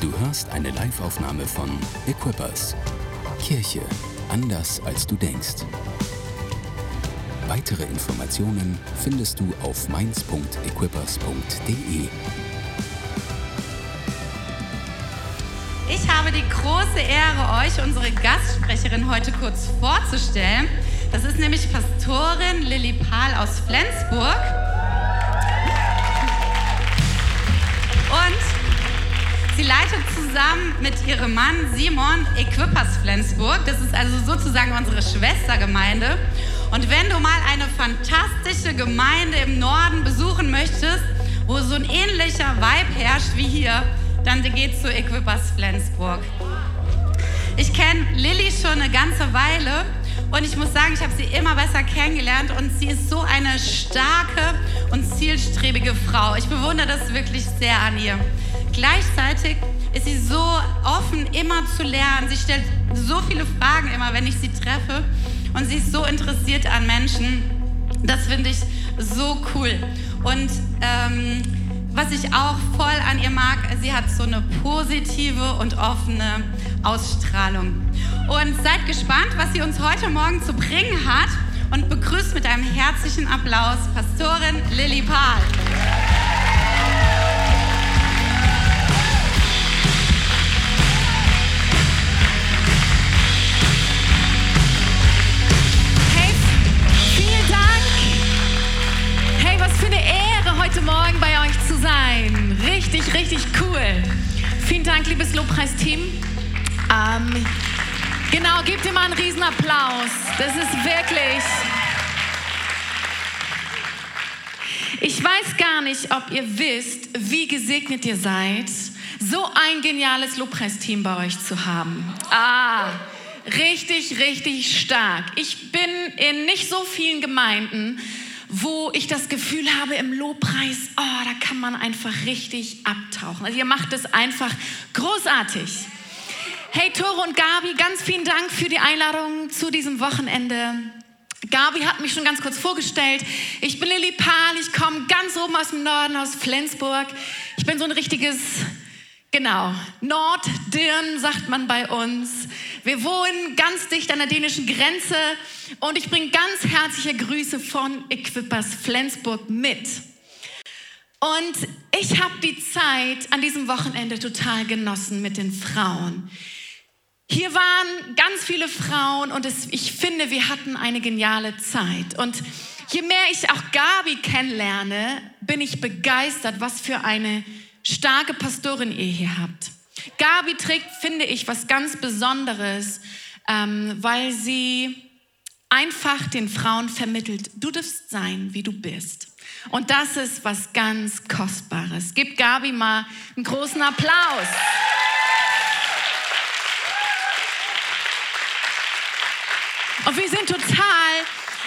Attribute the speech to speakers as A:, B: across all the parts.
A: Du hörst eine Live-Aufnahme von Equippers. Kirche anders als du denkst. Weitere Informationen findest du auf mainz.equippers.de.
B: Ich habe die große Ehre, euch unsere Gastsprecherin heute kurz vorzustellen. Das ist nämlich Pastorin Lilly Pahl aus Flensburg. Sie leitet zusammen mit ihrem Mann Simon Equippers Flensburg. Das ist also sozusagen unsere Schwestergemeinde. Und wenn du mal eine fantastische Gemeinde im Norden besuchen möchtest, wo so ein ähnlicher Vibe herrscht wie hier, dann geht's zu Equippers Flensburg. Ich kenne Lilly schon eine ganze Weile und ich muss sagen, ich habe sie immer besser kennengelernt und sie ist so eine starke und zielstrebige Frau. Ich bewundere das wirklich sehr an ihr. Gleichzeitig ist sie so offen, immer zu lernen. Sie stellt so viele Fragen immer, wenn ich sie treffe. Und sie ist so interessiert an Menschen. Das finde ich so cool. Und ähm, was ich auch voll an ihr mag, sie hat so eine positive und offene Ausstrahlung. Und seid gespannt, was sie uns heute Morgen zu bringen hat und begrüßt mit einem herzlichen Applaus Pastorin Lilly Pahl.
C: Richtig, richtig cool. Vielen Dank, liebes Lobpreisteam. Ähm, genau, gebt ihr mal einen Riesenapplaus. Das ist wirklich. Ich weiß gar nicht, ob ihr wisst, wie gesegnet ihr seid, so ein geniales Lobpreisteam bei euch zu haben. Ah, richtig, richtig stark. Ich bin in nicht so vielen Gemeinden, wo ich das Gefühl habe, im Lobpreis, oh, da kann man einfach richtig abtauchen. Also ihr macht es einfach großartig. Hey Tore und Gabi, ganz vielen Dank für die Einladung zu diesem Wochenende. Gabi hat mich schon ganz kurz vorgestellt. Ich bin Lilly Pahl, ich komme ganz oben aus dem Norden, aus Flensburg. Ich bin so ein richtiges, genau, Norddirn sagt man bei uns. Wir wohnen ganz dicht an der dänischen Grenze und ich bringe ganz herzliche Grüße von Equippers Flensburg mit. Und ich habe die Zeit an diesem Wochenende total genossen mit den Frauen. Hier waren ganz viele Frauen und es, ich finde, wir hatten eine geniale Zeit. Und je mehr ich auch Gabi kennenlerne, bin ich begeistert, was für eine starke Pastorin ihr hier habt. Gabi trägt, finde ich, was ganz Besonderes, ähm, weil sie einfach den Frauen vermittelt, du darfst sein, wie du bist. Und das ist was ganz Kostbares. Gib Gabi mal einen großen Applaus. Und wir sind total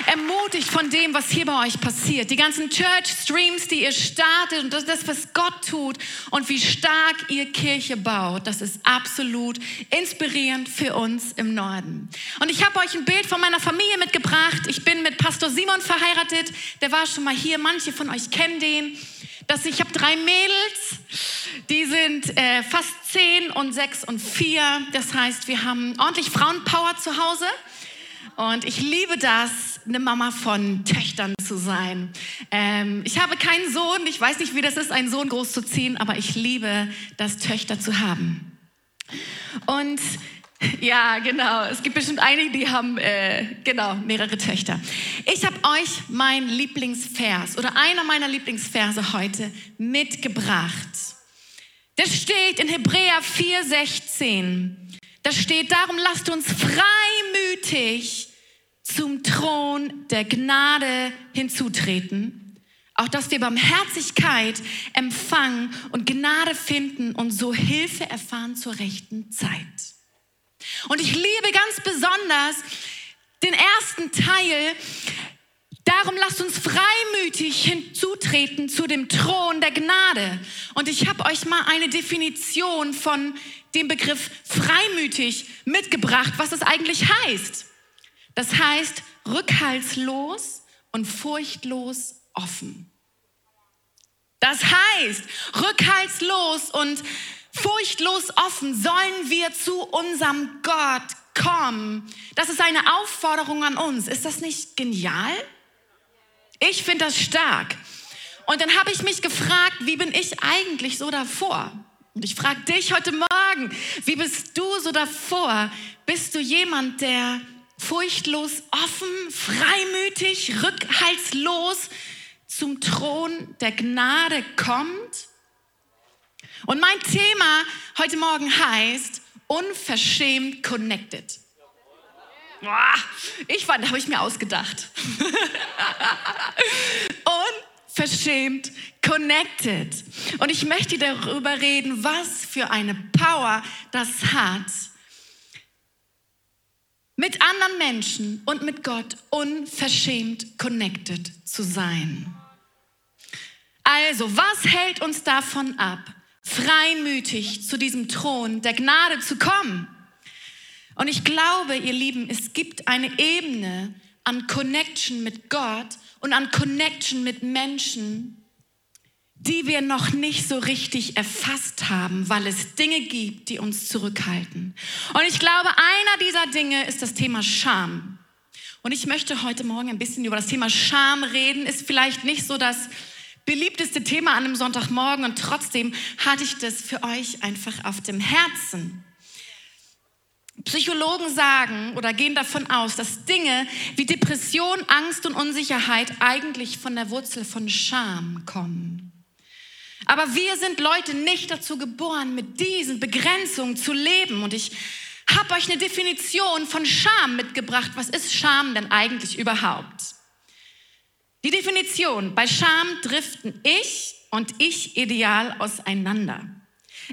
C: ermutigt von dem, was hier bei euch passiert. Die ganzen Church-Streams, die ihr startet und das, was Gott tut und wie stark ihr Kirche baut, das ist absolut inspirierend für uns im Norden. Und ich habe euch ein Bild von meiner Familie mitgebracht. Ich bin mit Pastor Simon verheiratet. Der war schon mal hier. Manche von euch kennen den. Das, ich habe drei Mädels, die sind äh, fast zehn und sechs und vier. Das heißt, wir haben ordentlich Frauenpower zu Hause. Und ich liebe das, eine Mama von Töchtern zu sein. Ähm, ich habe keinen Sohn, ich weiß nicht, wie das ist, einen Sohn großzuziehen, aber ich liebe das, Töchter zu haben. Und ja, genau, es gibt bestimmt einige, die haben äh, genau mehrere Töchter. Ich habe euch mein Lieblingsvers oder einer meiner Lieblingsverse heute mitgebracht. Das steht in Hebräer 4,16. Da steht, darum lasst uns freimütig zum Thron der Gnade hinzutreten, auch dass wir Barmherzigkeit empfangen und Gnade finden und so Hilfe erfahren zur rechten Zeit. Und ich liebe ganz besonders den ersten Teil, Darum lasst uns freimütig hinzutreten zu dem Thron der Gnade. Und ich habe euch mal eine Definition von dem Begriff freimütig mitgebracht, was es eigentlich heißt. Das heißt rückhaltslos und furchtlos offen. Das heißt rückhaltslos und furchtlos offen sollen wir zu unserem Gott kommen. Das ist eine Aufforderung an uns. Ist das nicht genial? Ich finde das stark. Und dann habe ich mich gefragt, wie bin ich eigentlich so davor? Und ich frage dich heute Morgen, wie bist du so davor? Bist du jemand, der furchtlos, offen, freimütig, rückhaltslos zum Thron der Gnade kommt? Und mein Thema heute Morgen heißt unverschämt connected. Ich fand, habe ich mir ausgedacht. Unverschämt connected. Und ich möchte darüber reden, was für eine Power das hat, mit anderen Menschen und mit Gott unverschämt connected zu sein. Also, was hält uns davon ab, freimütig zu diesem Thron der Gnade zu kommen? Und ich glaube, ihr Lieben, es gibt eine Ebene an Connection mit Gott und an Connection mit Menschen, die wir noch nicht so richtig erfasst haben, weil es Dinge gibt, die uns zurückhalten. Und ich glaube, einer dieser Dinge ist das Thema Scham. Und ich möchte heute Morgen ein bisschen über das Thema Scham reden. Ist vielleicht nicht so das beliebteste Thema an einem Sonntagmorgen und trotzdem hatte ich das für euch einfach auf dem Herzen. Psychologen sagen oder gehen davon aus, dass Dinge wie Depression, Angst und Unsicherheit eigentlich von der Wurzel von Scham kommen. Aber wir sind Leute nicht dazu geboren, mit diesen Begrenzungen zu leben. Und ich habe euch eine Definition von Scham mitgebracht. Was ist Scham denn eigentlich überhaupt? Die Definition, bei Scham driften ich und ich ideal auseinander.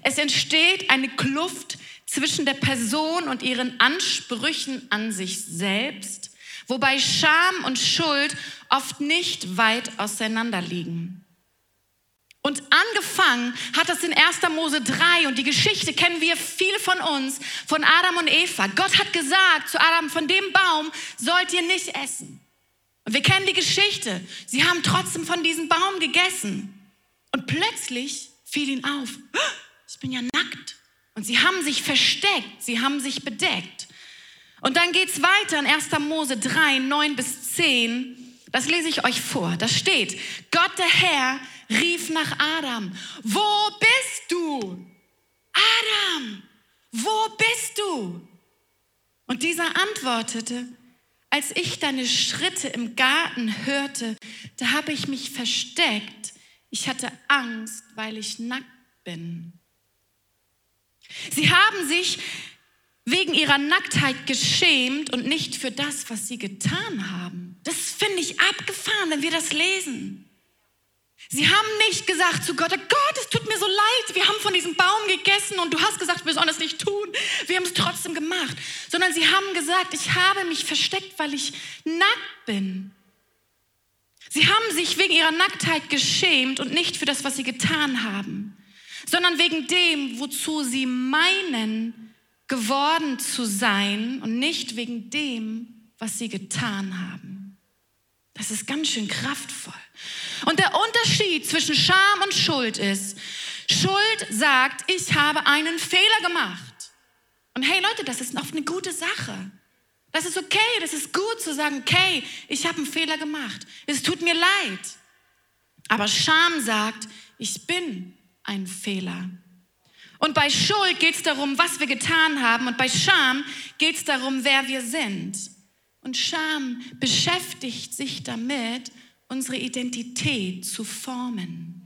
C: Es entsteht eine Kluft zwischen der Person und ihren Ansprüchen an sich selbst, wobei Scham und Schuld oft nicht weit auseinander liegen. Und angefangen hat das in 1. Mose 3 und die Geschichte kennen wir viele von uns, von Adam und Eva. Gott hat gesagt zu Adam, von dem Baum sollt ihr nicht essen. Und wir kennen die Geschichte. Sie haben trotzdem von diesem Baum gegessen. Und plötzlich fiel ihnen auf, ich bin ja nackt. Und sie haben sich versteckt, sie haben sich bedeckt. Und dann geht es weiter in 1. Mose 3, 9 bis 10. Das lese ich euch vor. Da steht, Gott der Herr rief nach Adam, wo bist du? Adam, wo bist du? Und dieser antwortete, als ich deine Schritte im Garten hörte, da habe ich mich versteckt. Ich hatte Angst, weil ich nackt bin. Sie haben sich wegen ihrer Nacktheit geschämt und nicht für das, was sie getan haben. Das finde ich abgefahren, wenn wir das lesen. Sie haben nicht gesagt zu Gott, Gott, es tut mir so leid, wir haben von diesem Baum gegessen und du hast gesagt, wir sollen das nicht tun. Wir haben es trotzdem gemacht. Sondern sie haben gesagt, ich habe mich versteckt, weil ich nackt bin. Sie haben sich wegen ihrer Nacktheit geschämt und nicht für das, was sie getan haben, sondern wegen dem, wozu sie meinen, geworden zu sein und nicht wegen dem, was sie getan haben. Das ist ganz schön kraftvoll. Und der Unterschied zwischen Scham und Schuld ist, Schuld sagt, ich habe einen Fehler gemacht. Und hey Leute, das ist oft eine gute Sache. Das ist okay, das ist gut zu sagen, okay, ich habe einen Fehler gemacht. Es tut mir leid. Aber Scham sagt, ich bin ein Fehler. Und bei Schuld geht es darum, was wir getan haben. Und bei Scham geht es darum, wer wir sind. Und Scham beschäftigt sich damit, unsere Identität zu formen.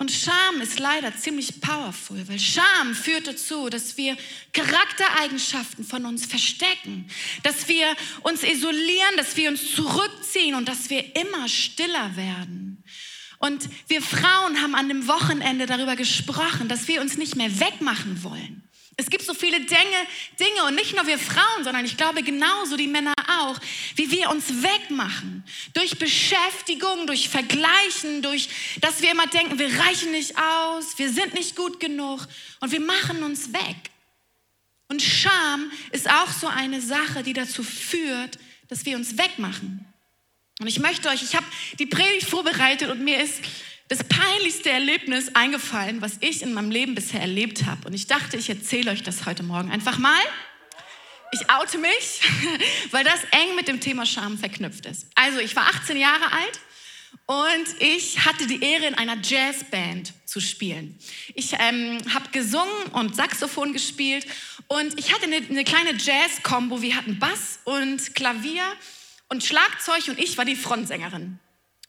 C: Und Scham ist leider ziemlich powerful, weil Scham führt dazu, dass wir Charaktereigenschaften von uns verstecken, dass wir uns isolieren, dass wir uns zurückziehen und dass wir immer stiller werden. Und wir Frauen haben an dem Wochenende darüber gesprochen, dass wir uns nicht mehr wegmachen wollen. Es gibt so viele Dinge, Dinge und nicht nur wir Frauen, sondern ich glaube genauso die Männer auch, wie wir uns wegmachen. Durch Beschäftigung, durch Vergleichen, durch, dass wir immer denken, wir reichen nicht aus, wir sind nicht gut genug und wir machen uns weg. Und Scham ist auch so eine Sache, die dazu führt, dass wir uns wegmachen. Und ich möchte euch, ich habe die Predigt vorbereitet und mir ist das peinlichste Erlebnis eingefallen, was ich in meinem Leben bisher erlebt habe. Und ich dachte, ich erzähle euch das heute Morgen einfach mal. Ich oute mich, weil das eng mit dem Thema Scham verknüpft ist. Also, ich war 18 Jahre alt und ich hatte die Ehre, in einer Jazzband zu spielen. Ich ähm, habe gesungen und Saxophon gespielt und ich hatte eine, eine kleine Jazz-Kombo. Wir hatten Bass und Klavier und Schlagzeug und ich war die Frontsängerin.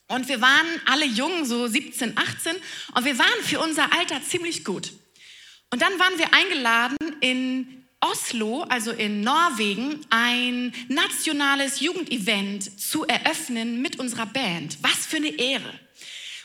C: Und wir waren alle jung, so 17, 18 und wir waren für unser Alter ziemlich gut. Und dann waren wir eingeladen in Oslo, also in Norwegen, ein nationales Jugendevent zu eröffnen mit unserer Band. Was für eine Ehre.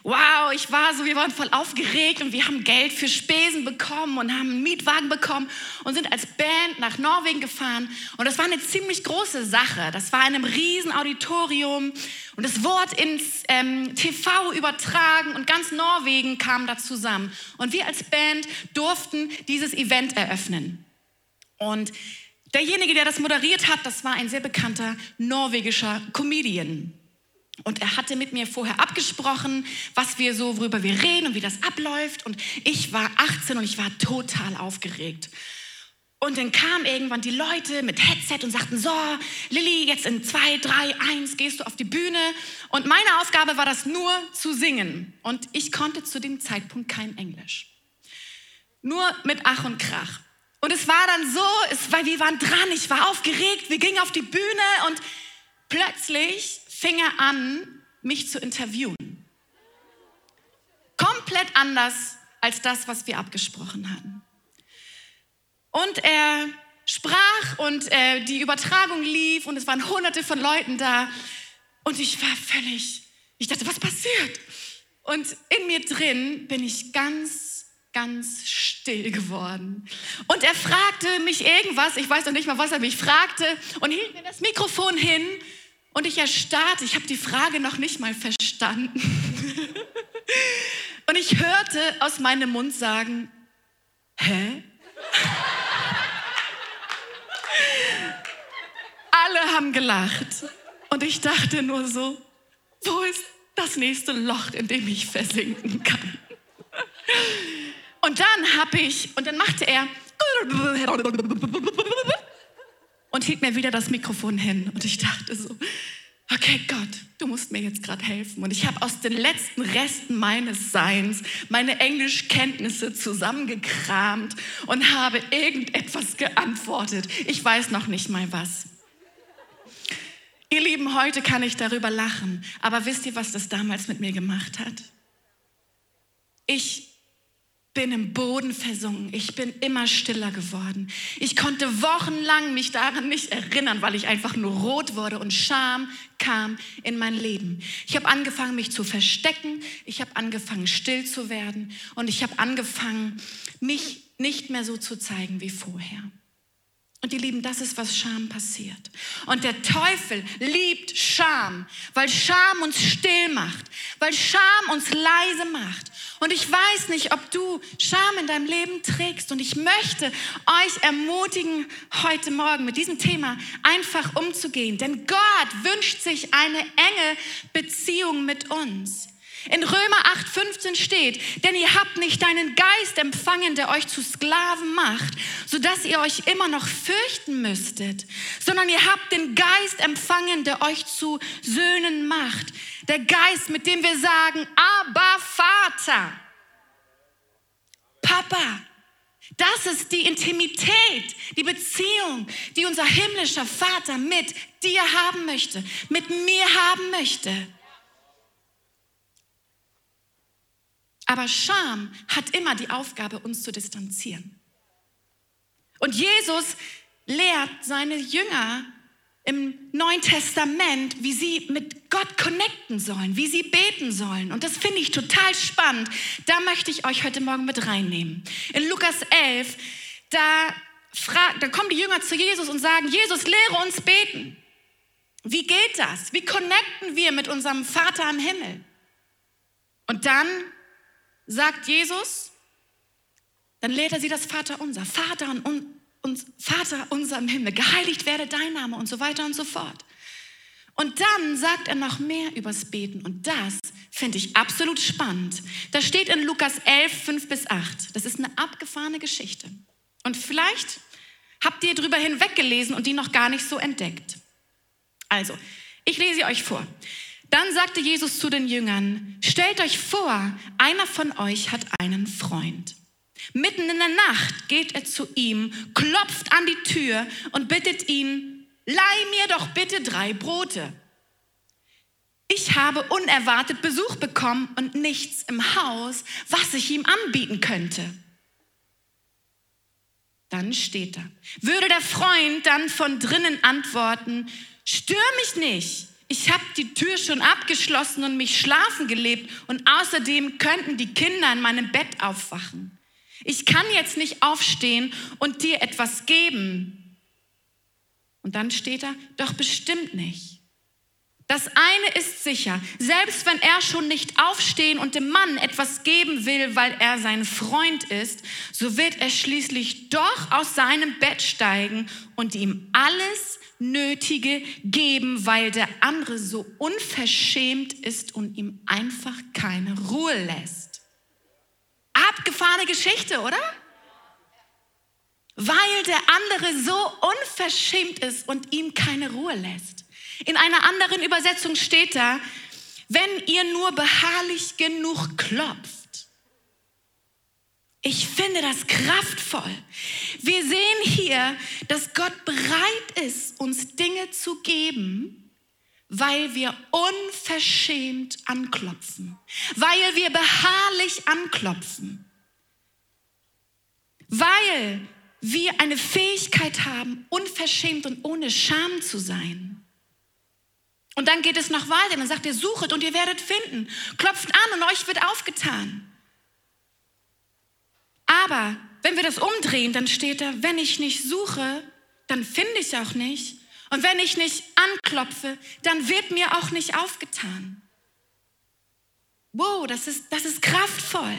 C: Wow, ich war so, wir waren voll aufgeregt und wir haben Geld für Spesen bekommen und haben einen Mietwagen bekommen und sind als Band nach Norwegen gefahren. Und das war eine ziemlich große Sache. Das war in einem riesen Auditorium und das Wort ins ähm, TV übertragen und ganz Norwegen kam da zusammen. Und wir als Band durften dieses Event eröffnen. Und derjenige, der das moderiert hat, das war ein sehr bekannter norwegischer Comedian. Und er hatte mit mir vorher abgesprochen, was wir so, worüber wir reden und wie das abläuft. Und ich war 18 und ich war total aufgeregt. Und dann kamen irgendwann die Leute mit Headset und sagten, so, Lilly, jetzt in zwei, drei, eins gehst du auf die Bühne. Und meine Aufgabe war das nur zu singen. Und ich konnte zu dem Zeitpunkt kein Englisch. Nur mit Ach und Krach. Und es war dann so, es war, wir waren dran, ich war aufgeregt, wir gingen auf die Bühne und plötzlich fing er an, mich zu interviewen. Komplett anders als das, was wir abgesprochen hatten. Und er sprach und äh, die Übertragung lief und es waren hunderte von Leuten da und ich war völlig, ich dachte, was passiert? Und in mir drin bin ich ganz ganz still geworden. Und er fragte mich irgendwas, ich weiß noch nicht mal, was er mich fragte, und hielt mir das Mikrofon hin und ich erstarrte, ich habe die Frage noch nicht mal verstanden. und ich hörte aus meinem Mund sagen, hä? Alle haben gelacht und ich dachte nur so, wo ist das nächste Loch, in dem ich versinken kann? Und dann habe ich, und dann machte er und hielt mir wieder das Mikrofon hin. Und ich dachte so, okay Gott, du musst mir jetzt gerade helfen. Und ich habe aus den letzten Resten meines Seins meine Englischkenntnisse zusammengekramt und habe irgendetwas geantwortet. Ich weiß noch nicht mal was. Ihr Lieben, heute kann ich darüber lachen. Aber wisst ihr, was das damals mit mir gemacht hat? Ich bin im Boden versunken. Ich bin immer stiller geworden. Ich konnte wochenlang mich daran nicht erinnern, weil ich einfach nur rot wurde und Scham kam in mein Leben. Ich habe angefangen, mich zu verstecken. Ich habe angefangen, still zu werden. Und ich habe angefangen, mich nicht mehr so zu zeigen wie vorher. Und ihr Lieben, das ist, was Scham passiert. Und der Teufel liebt Scham, weil Scham uns still macht, weil Scham uns leise macht. Und ich weiß nicht, ob du Scham in deinem Leben trägst. Und ich möchte euch ermutigen, heute Morgen mit diesem Thema einfach umzugehen. Denn Gott wünscht sich eine enge Beziehung mit uns. In Römer 8:15 steht, denn ihr habt nicht einen Geist empfangen, der euch zu Sklaven macht, sodass ihr euch immer noch fürchten müsstet, sondern ihr habt den Geist empfangen, der euch zu Söhnen macht. Der Geist, mit dem wir sagen, aber Vater, Papa. Das ist die Intimität, die Beziehung, die unser himmlischer Vater mit dir haben möchte, mit mir haben möchte. Aber Scham hat immer die Aufgabe, uns zu distanzieren. Und Jesus lehrt seine Jünger im Neuen Testament, wie sie mit Gott connecten sollen, wie sie beten sollen. Und das finde ich total spannend. Da möchte ich euch heute Morgen mit reinnehmen. In Lukas 11, da, frag, da kommen die Jünger zu Jesus und sagen, Jesus, lehre uns beten. Wie geht das? Wie connecten wir mit unserem Vater im Himmel? Und dann sagt Jesus, dann lehrt er sie das Vater unser. Vater und uns, Vater unser im Himmel, geheiligt werde dein Name und so weiter und so fort. Und dann sagt er noch mehr übers Beten und das finde ich absolut spannend. Das steht in Lukas 11, 5 bis 8. Das ist eine abgefahrene Geschichte. Und vielleicht habt ihr drüber hinweggelesen und die noch gar nicht so entdeckt. Also, ich lese euch vor. Dann sagte Jesus zu den Jüngern, stellt euch vor, einer von euch hat einen Freund. Mitten in der Nacht geht er zu ihm, klopft an die Tür und bittet ihn, leih mir doch bitte drei Brote. Ich habe unerwartet Besuch bekommen und nichts im Haus, was ich ihm anbieten könnte. Dann steht da, würde der Freund dann von drinnen antworten, stör mich nicht, ich habe die Tür schon abgeschlossen und mich schlafen gelebt und außerdem könnten die Kinder in meinem Bett aufwachen. Ich kann jetzt nicht aufstehen und dir etwas geben. Und dann steht da, doch bestimmt nicht. Das eine ist sicher, selbst wenn er schon nicht aufstehen und dem Mann etwas geben will, weil er sein Freund ist, so wird er schließlich doch aus seinem Bett steigen und ihm alles Nötige geben, weil der andere so unverschämt ist und ihm einfach keine Ruhe lässt. Abgefahrene Geschichte, oder? Weil der andere so unverschämt ist und ihm keine Ruhe lässt. In einer anderen Übersetzung steht da, wenn ihr nur beharrlich genug klopft, ich finde das kraftvoll. Wir sehen hier, dass Gott bereit ist, uns Dinge zu geben, weil wir unverschämt anklopfen, weil wir beharrlich anklopfen, weil wir eine Fähigkeit haben, unverschämt und ohne Scham zu sein. Und dann geht es noch weiter, dann sagt er, suchet und ihr werdet finden, klopft an und euch wird aufgetan. Aber wenn wir das umdrehen, dann steht da, wenn ich nicht suche, dann finde ich auch nicht. Und wenn ich nicht anklopfe, dann wird mir auch nicht aufgetan. Wow, das ist, das ist kraftvoll.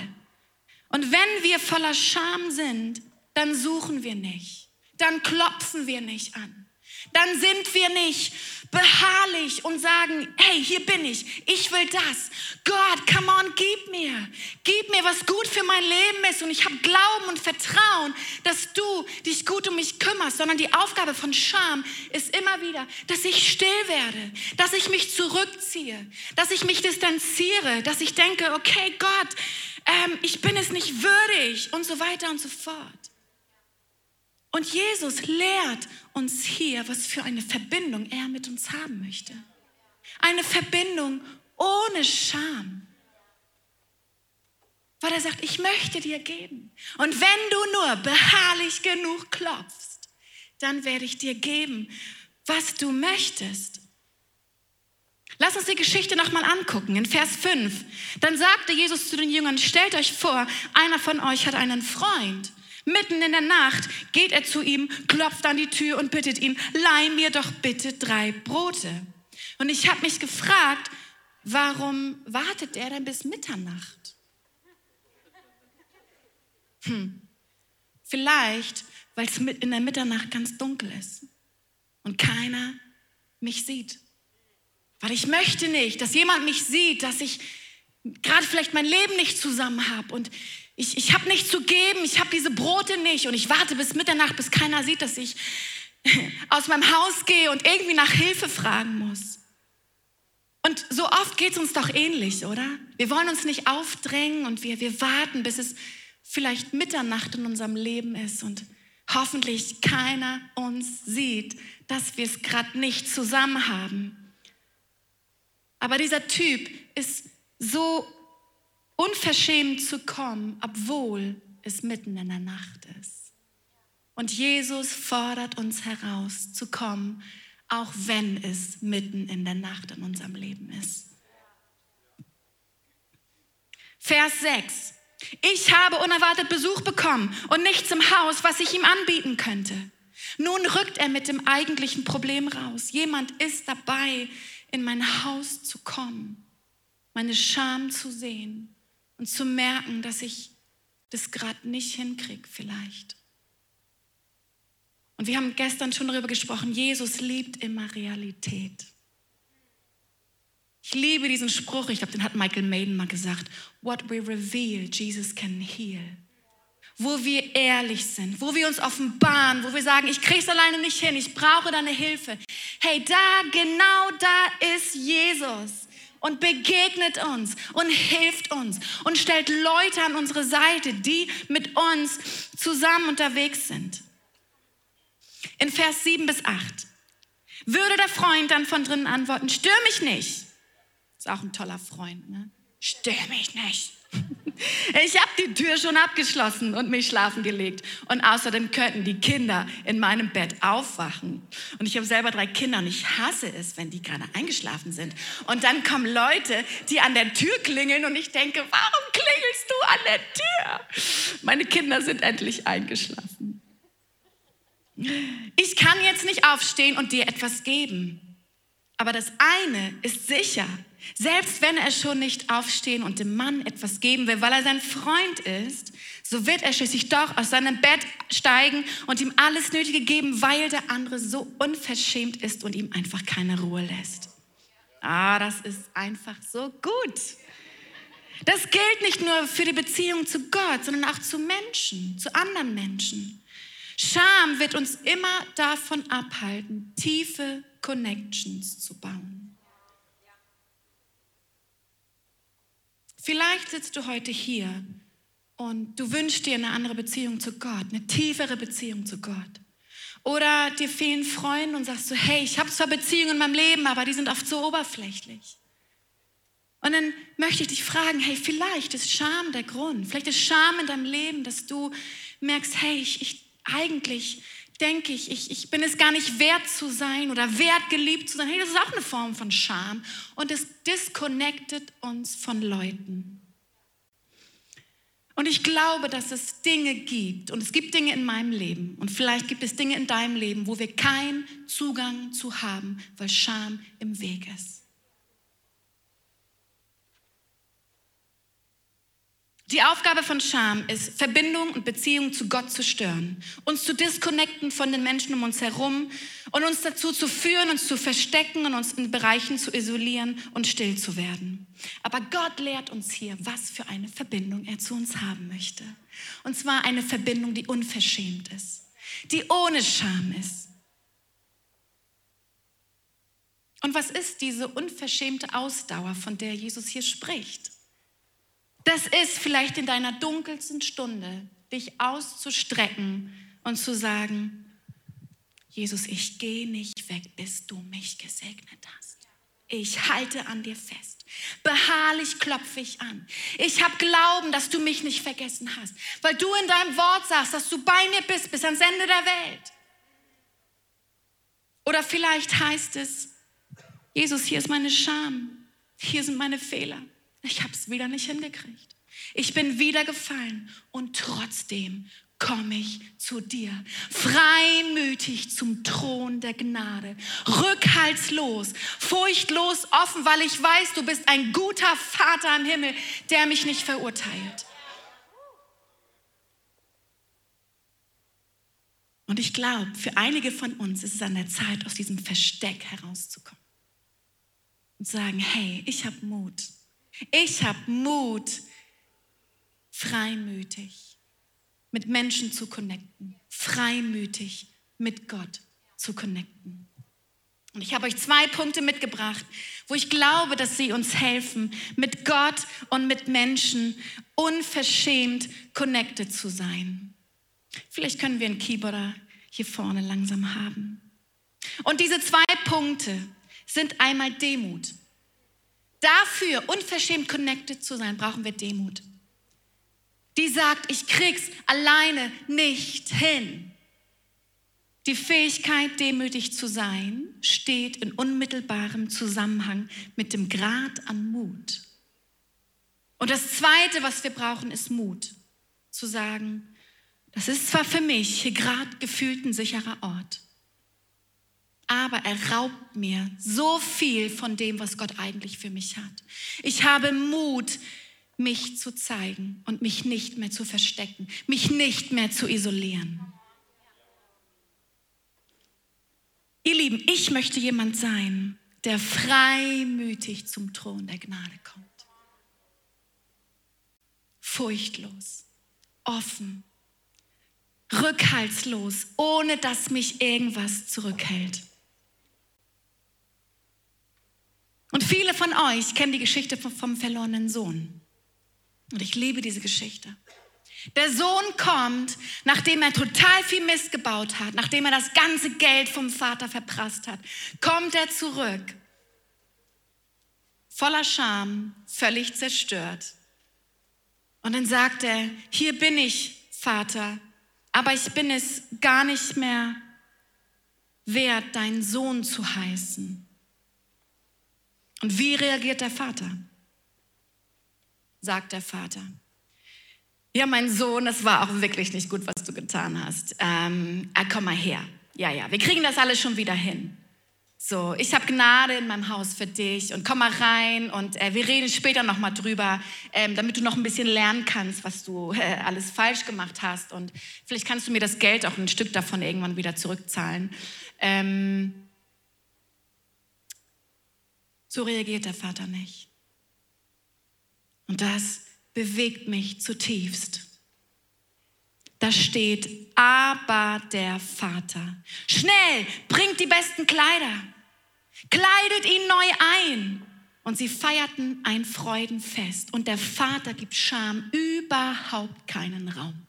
C: Und wenn wir voller Scham sind, dann suchen wir nicht. Dann klopfen wir nicht an dann sind wir nicht beharrlich und sagen, hey, hier bin ich, ich will das. Gott, come on, gib mir, gib mir, was gut für mein Leben ist und ich habe Glauben und Vertrauen, dass du dich gut um mich kümmerst, sondern die Aufgabe von Scham ist immer wieder, dass ich still werde, dass ich mich zurückziehe, dass ich mich distanziere, dass ich denke, okay, Gott, ähm, ich bin es nicht würdig und so weiter und so fort. Und Jesus lehrt uns hier, was für eine Verbindung er mit uns haben möchte. Eine Verbindung ohne Scham. Weil er sagt, ich möchte dir geben. Und wenn du nur beharrlich genug klopfst, dann werde ich dir geben, was du möchtest. Lass uns die Geschichte nochmal angucken. In Vers 5. Dann sagte Jesus zu den Jüngern, stellt euch vor, einer von euch hat einen Freund Mitten in der Nacht geht er zu ihm, klopft an die Tür und bittet ihn, leih mir doch bitte drei Brote. Und ich habe mich gefragt, warum wartet er denn bis Mitternacht? Hm. Vielleicht, weil es in der Mitternacht ganz dunkel ist und keiner mich sieht. Weil ich möchte nicht, dass jemand mich sieht, dass ich gerade vielleicht mein Leben nicht zusammen habe und ich, ich habe nichts zu geben, ich habe diese Brote nicht und ich warte bis Mitternacht, bis keiner sieht, dass ich aus meinem Haus gehe und irgendwie nach Hilfe fragen muss. Und so oft geht es uns doch ähnlich, oder? Wir wollen uns nicht aufdrängen und wir, wir warten, bis es vielleicht Mitternacht in unserem Leben ist und hoffentlich keiner uns sieht, dass wir es gerade nicht zusammen haben. Aber dieser Typ ist so unverschämt zu kommen, obwohl es mitten in der Nacht ist. Und Jesus fordert uns heraus zu kommen, auch wenn es mitten in der Nacht in unserem Leben ist. Vers 6. Ich habe unerwartet Besuch bekommen und nichts im Haus, was ich ihm anbieten könnte. Nun rückt er mit dem eigentlichen Problem raus. Jemand ist dabei, in mein Haus zu kommen, meine Scham zu sehen und zu merken, dass ich das gerade nicht hinkriege vielleicht. Und wir haben gestern schon darüber gesprochen, Jesus liebt immer Realität. Ich liebe diesen Spruch, ich glaube, den hat Michael Maiden mal gesagt. What we reveal, Jesus can heal. Wo wir ehrlich sind, wo wir uns offenbaren, wo wir sagen, ich krieg's alleine nicht hin, ich brauche deine Hilfe. Hey, da, genau da ist Jesus und begegnet uns und hilft uns und stellt Leute an unsere Seite, die mit uns zusammen unterwegs sind. In Vers 7 bis 8 würde der Freund dann von drinnen antworten, stör mich nicht. Ist auch ein toller Freund, ne? Stör mich nicht. Ich habe die Tür schon abgeschlossen und mich schlafen gelegt. Und außerdem könnten die Kinder in meinem Bett aufwachen. Und ich habe selber drei Kinder und ich hasse es, wenn die gerade eingeschlafen sind. Und dann kommen Leute, die an der Tür klingeln und ich denke, warum klingelst du an der Tür? Meine Kinder sind endlich eingeschlafen. Ich kann jetzt nicht aufstehen und dir etwas geben. Aber das eine ist sicher, selbst wenn er schon nicht aufstehen und dem Mann etwas geben will, weil er sein Freund ist, so wird er schließlich doch aus seinem Bett steigen und ihm alles Nötige geben, weil der andere so unverschämt ist und ihm einfach keine Ruhe lässt. Ah, das ist einfach so gut. Das gilt nicht nur für die Beziehung zu Gott, sondern auch zu Menschen, zu anderen Menschen. Scham wird uns immer davon abhalten, tiefe Connections zu bauen. Vielleicht sitzt du heute hier und du wünschst dir eine andere Beziehung zu Gott, eine tiefere Beziehung zu Gott. Oder dir fehlen Freunde und sagst du, hey, ich habe zwar Beziehungen in meinem Leben, aber die sind oft so oberflächlich. Und dann möchte ich dich fragen, hey, vielleicht ist Scham der Grund. Vielleicht ist Scham in deinem Leben, dass du merkst, hey, ich, ich eigentlich denke ich, ich, ich bin es gar nicht wert zu sein oder wert geliebt zu sein. Hey, das ist auch eine Form von Scham. Und es disconnectet uns von Leuten. Und ich glaube, dass es Dinge gibt, und es gibt Dinge in meinem Leben, und vielleicht gibt es Dinge in deinem Leben, wo wir keinen Zugang zu haben, weil Scham im Weg ist. Die Aufgabe von Scham ist, Verbindung und Beziehung zu Gott zu stören, uns zu disconnecten von den Menschen um uns herum und uns dazu zu führen, uns zu verstecken und uns in Bereichen zu isolieren und still zu werden. Aber Gott lehrt uns hier, was für eine Verbindung er zu uns haben möchte. Und zwar eine Verbindung, die unverschämt ist, die ohne Scham ist. Und was ist diese unverschämte Ausdauer, von der Jesus hier spricht? Das ist vielleicht in deiner dunkelsten Stunde, dich auszustrecken und zu sagen, Jesus, ich gehe nicht weg, bis du mich gesegnet hast. Ich halte an dir fest. Beharrlich klopfe ich an. Ich habe Glauben, dass du mich nicht vergessen hast, weil du in deinem Wort sagst, dass du bei mir bist bis ans Ende der Welt. Oder vielleicht heißt es, Jesus, hier ist meine Scham, hier sind meine Fehler. Ich habe es wieder nicht hingekriegt. Ich bin wieder gefallen und trotzdem komme ich zu dir, freimütig zum Thron der Gnade, rückhaltslos, furchtlos offen, weil ich weiß, du bist ein guter Vater im Himmel, der mich nicht verurteilt. Und ich glaube, für einige von uns ist es an der Zeit, aus diesem Versteck herauszukommen und sagen, hey, ich habe Mut. Ich habe Mut, freimütig mit Menschen zu connecten, freimütig mit Gott zu connecten. Und ich habe euch zwei Punkte mitgebracht, wo ich glaube, dass sie uns helfen, mit Gott und mit Menschen unverschämt connected zu sein. Vielleicht können wir einen Keyboarder hier vorne langsam haben. Und diese zwei Punkte sind einmal Demut. Dafür, unverschämt connected zu sein, brauchen wir Demut. Die sagt, ich krieg's alleine nicht hin. Die Fähigkeit, demütig zu sein, steht in unmittelbarem Zusammenhang mit dem Grad an Mut. Und das Zweite, was wir brauchen, ist Mut. Zu sagen, das ist zwar für mich hier gerade gefühlt ein sicherer Ort, aber er raubt mir so viel von dem, was Gott eigentlich für mich hat. Ich habe Mut, mich zu zeigen und mich nicht mehr zu verstecken, mich nicht mehr zu isolieren. Ihr Lieben, ich möchte jemand sein, der freimütig zum Thron der Gnade kommt. Furchtlos, offen, rückhaltslos, ohne dass mich irgendwas zurückhält. Und viele von euch kennen die Geschichte vom, verlorenen Sohn. Und ich liebe diese Geschichte. Der Sohn kommt, nachdem er total viel Mist gebaut hat, nachdem er das ganze Geld vom Vater verprasst hat, kommt er zurück, voller Scham, völlig zerstört. Und dann sagt er, hier bin ich, Vater, aber ich bin es gar nicht mehr wert, deinen Sohn zu heißen. Und wie reagiert der Vater? Sagt der Vater, ja, mein Sohn, das war auch wirklich nicht gut, was du getan hast. Ähm, ah, komm mal her. Ja, ja, wir kriegen das alles schon wieder hin. So, ich habe Gnade in meinem Haus für dich und komm mal rein und äh, wir reden später noch mal drüber, ähm, damit du noch ein bisschen lernen kannst, was du äh, alles falsch gemacht hast und vielleicht kannst du mir das Geld auch ein Stück davon irgendwann wieder zurückzahlen. Ähm, so reagiert der Vater nicht. Und das bewegt mich zutiefst. Da steht, aber der Vater. Schnell, bringt die besten Kleider, kleidet ihn neu ein. Und sie feierten ein Freudenfest. Und der Vater gibt Scham überhaupt keinen Raum.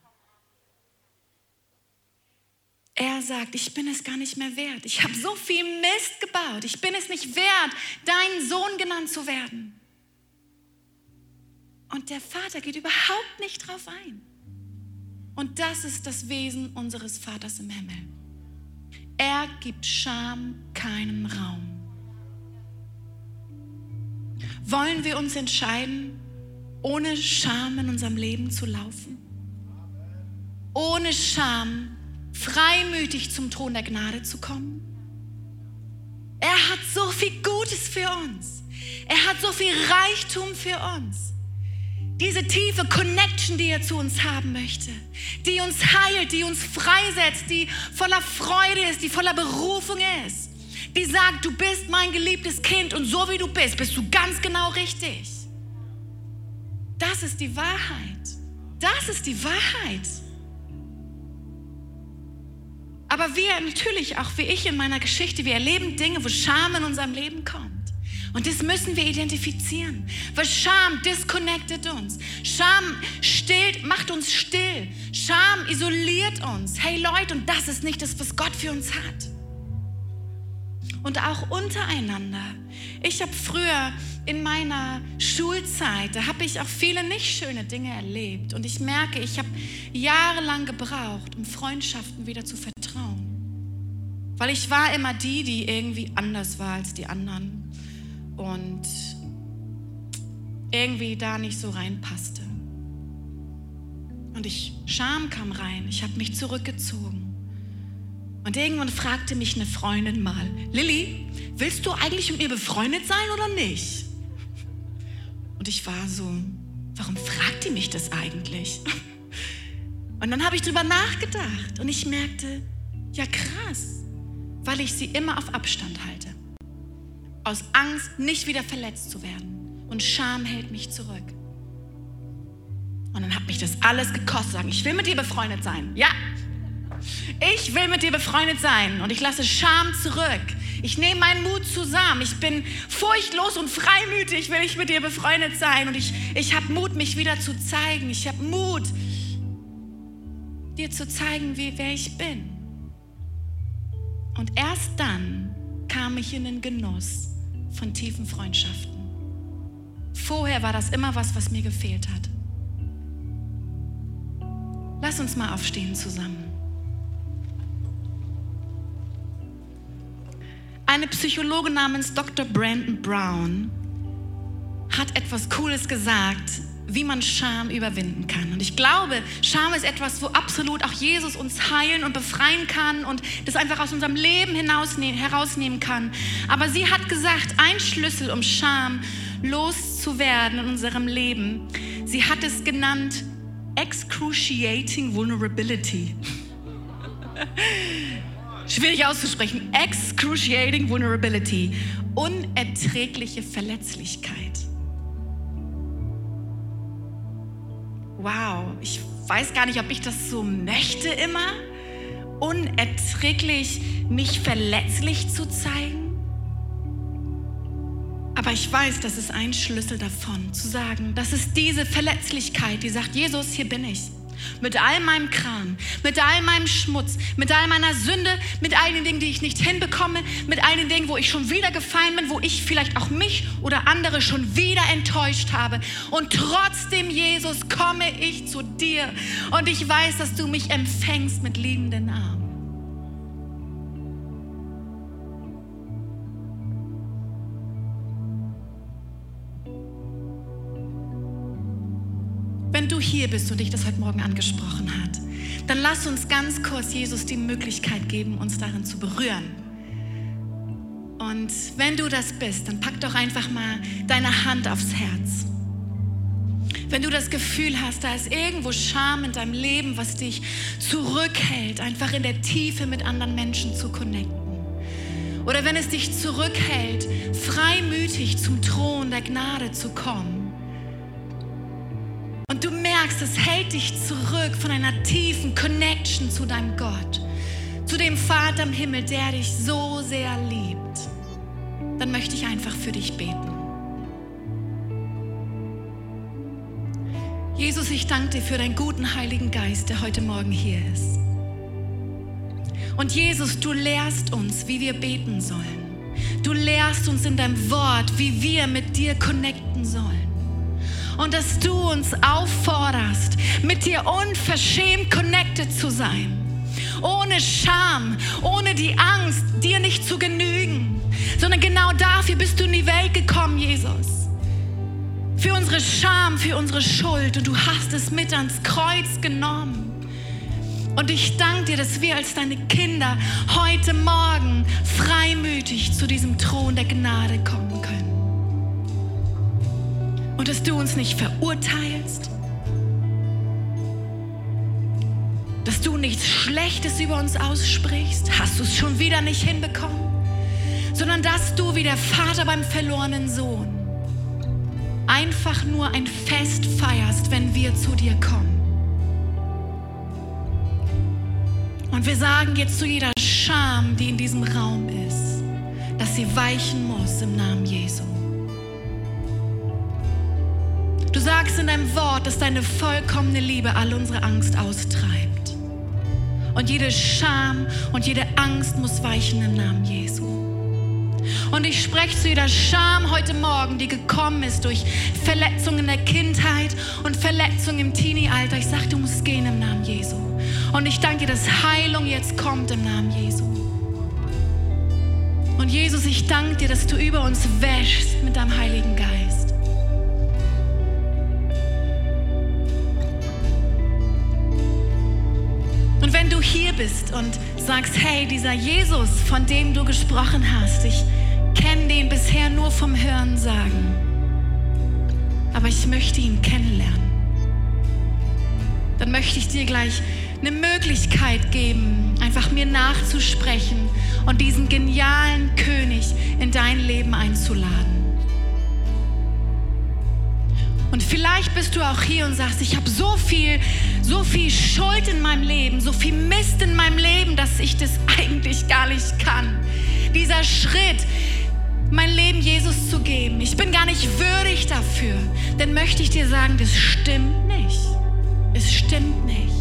C: Er sagt, ich bin es gar nicht mehr wert. Ich habe so viel Mist gebaut. Ich bin es nicht wert, dein Sohn genannt zu werden. Und der Vater geht überhaupt nicht drauf ein. Und das ist das Wesen unseres Vaters im Himmel. Er gibt Scham keinen Raum. Wollen wir uns entscheiden, ohne Scham in unserem Leben zu laufen? Ohne Scham freimütig zum Thron der Gnade zu kommen? Er hat so viel Gutes für uns. Er hat so viel Reichtum für uns. Diese tiefe Connection, die er zu uns haben möchte, die uns heilt, die uns freisetzt, die voller Freude ist, die voller Berufung ist, die sagt, du bist mein geliebtes Kind und so wie du bist, bist du ganz genau richtig. Das ist die Wahrheit. Das ist die Wahrheit. Aber wir natürlich, auch wie ich in meiner Geschichte, wir erleben Dinge, wo Scham in unserem Leben kommt. Und das müssen wir identifizieren, weil Scham disconnected uns. Scham stillt, macht uns still. Scham isoliert uns. Hey Leute, und das ist nicht das, was Gott für uns hat. Und auch untereinander. Ich habe früher in meiner Schulzeit, da habe ich auch viele nicht schöne Dinge erlebt. Und ich merke, ich habe jahrelang gebraucht, um Freundschaften wieder zu vertrauen. Weil ich war immer die, die irgendwie anders war als die anderen und irgendwie da nicht so reinpasste. Und ich, Scham kam rein, ich habe mich zurückgezogen. Und irgendwann fragte mich eine Freundin mal, Lilly, willst du eigentlich mit mir befreundet sein oder nicht? Und ich war so, warum fragt die mich das eigentlich? Und dann habe ich drüber nachgedacht und ich merkte, ja krass, weil ich sie immer auf Abstand halte aus Angst, nicht wieder verletzt zu werden. Und Scham hält mich zurück. Und dann hat mich das alles gekostet. Sagen, ich will mit dir befreundet sein. Ja, ich will mit dir befreundet sein. Und ich lasse Scham zurück. Ich nehme meinen Mut zusammen. Ich bin furchtlos und freimütig, will ich mit dir befreundet sein. Und ich, ich habe Mut, mich wieder zu zeigen. Ich habe Mut, dir zu zeigen, wie, wer ich bin. Und erst dann kam ich in den Genuss von tiefen Freundschaften. Vorher war das immer was, was mir gefehlt hat. Lass uns mal aufstehen zusammen. Eine Psychologin namens Dr. Brandon Brown hat etwas Cooles gesagt, wie man Scham überwinden kann. Und ich glaube, Scham ist etwas, wo absolut auch Jesus uns heilen und befreien kann und das einfach aus unserem Leben herausnehmen kann. Aber sie hat gesagt, ein Schlüssel, um Scham loszuwerden in unserem Leben, sie hat es genannt Excruciating Vulnerability. schwierig auszusprechen. Excruciating Vulnerability. Unerträgliche Verletzlichkeit. Wow, ich weiß gar nicht, ob ich das so möchte immer. Unerträglich, mich verletzlich zu zeigen. Aber ich weiß, das ist ein Schlüssel davon, zu sagen, das ist diese Verletzlichkeit, die sagt, Jesus, hier bin ich. Mit all meinem Kram, mit all meinem Schmutz, mit all meiner Sünde, mit all den Dingen, die ich nicht hinbekomme, mit all den Dingen, wo ich schon wieder gefallen bin, wo ich vielleicht auch mich oder andere schon wieder enttäuscht habe. Und trotzdem, Jesus, komme ich zu dir und ich weiß, dass du mich empfängst mit liebenden Armen. Hier bist und dich das heute Morgen angesprochen hat, dann lass uns ganz kurz Jesus die Möglichkeit geben, uns darin zu berühren. Und wenn du das bist, dann pack doch einfach mal deine Hand aufs Herz. Wenn du das Gefühl hast, da ist irgendwo Scham in deinem Leben, was dich zurückhält, einfach in der Tiefe mit anderen Menschen zu connecten. Oder wenn es dich zurückhält, freimütig zum Thron der Gnade zu kommen und du merkst, es hält dich zurück von einer tiefen Connection zu deinem Gott, zu dem Vater im Himmel, der dich so sehr liebt, dann möchte ich einfach für dich beten. Jesus, ich danke dir für deinen guten Heiligen Geist, der heute Morgen hier ist. Und Jesus, du lehrst uns, wie wir beten sollen. Du lehrst uns in deinem Wort, wie wir mit dir connecten sollen und dass du uns aufforderst, mit dir unverschämt connected zu sein. Ohne Scham, ohne die Angst, dir nicht zu genügen, sondern genau dafür bist du in die Welt gekommen, Jesus. Für unsere Scham, für unsere Schuld und du hast es mit ans Kreuz genommen. Und ich danke dir, dass wir als deine Kinder heute Morgen freimütig zu diesem Thron der Gnade kommen können und dass du uns nicht verurteilst, dass du nichts Schlechtes über uns aussprichst, hast du es schon wieder nicht hinbekommen, sondern dass du wie der Vater beim verlorenen Sohn einfach nur ein Fest feierst, wenn wir zu dir kommen. Und wir sagen jetzt zu jeder Scham, die in diesem Raum ist, dass sie weichen muss im Namen Jesu. Du sagst in deinem Wort, dass deine vollkommene Liebe all unsere Angst austreibt. Und jede Scham und jede Angst muss weichen im Namen Jesu. Und ich spreche zu jeder Scham heute Morgen, die gekommen ist durch Verletzungen in der Kindheit und Verletzungen im Teenie-Alter. Ich sage, du musst gehen im Namen Jesu. Und ich danke dir, dass Heilung jetzt kommt im Namen Jesu. Und Jesus, ich danke dir, dass du über uns wäschst mit deinem Heiligen Geist. Bist und sagst, hey, dieser Jesus, von dem du gesprochen hast, ich kenne den bisher nur vom Hören sagen, aber ich möchte ihn kennenlernen, dann möchte ich dir gleich eine Möglichkeit geben, einfach mir nachzusprechen und diesen genialen König in dein Leben einzuladen. Und vielleicht bist du auch hier und sagst, ich habe so viel, so viel Schuld in meinem Leben, so viel Mist in meinem Leben, dass ich das eigentlich gar nicht kann. Dieser Schritt, mein Leben Jesus zu geben, ich bin gar nicht würdig dafür. Dann möchte ich dir sagen, das stimmt nicht. Es stimmt nicht.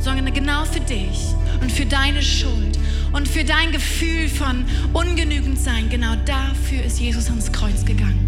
C: Sondern genau für dich und für deine Schuld und für dein Gefühl von ungenügend sein, genau dafür ist Jesus ans Kreuz gegangen.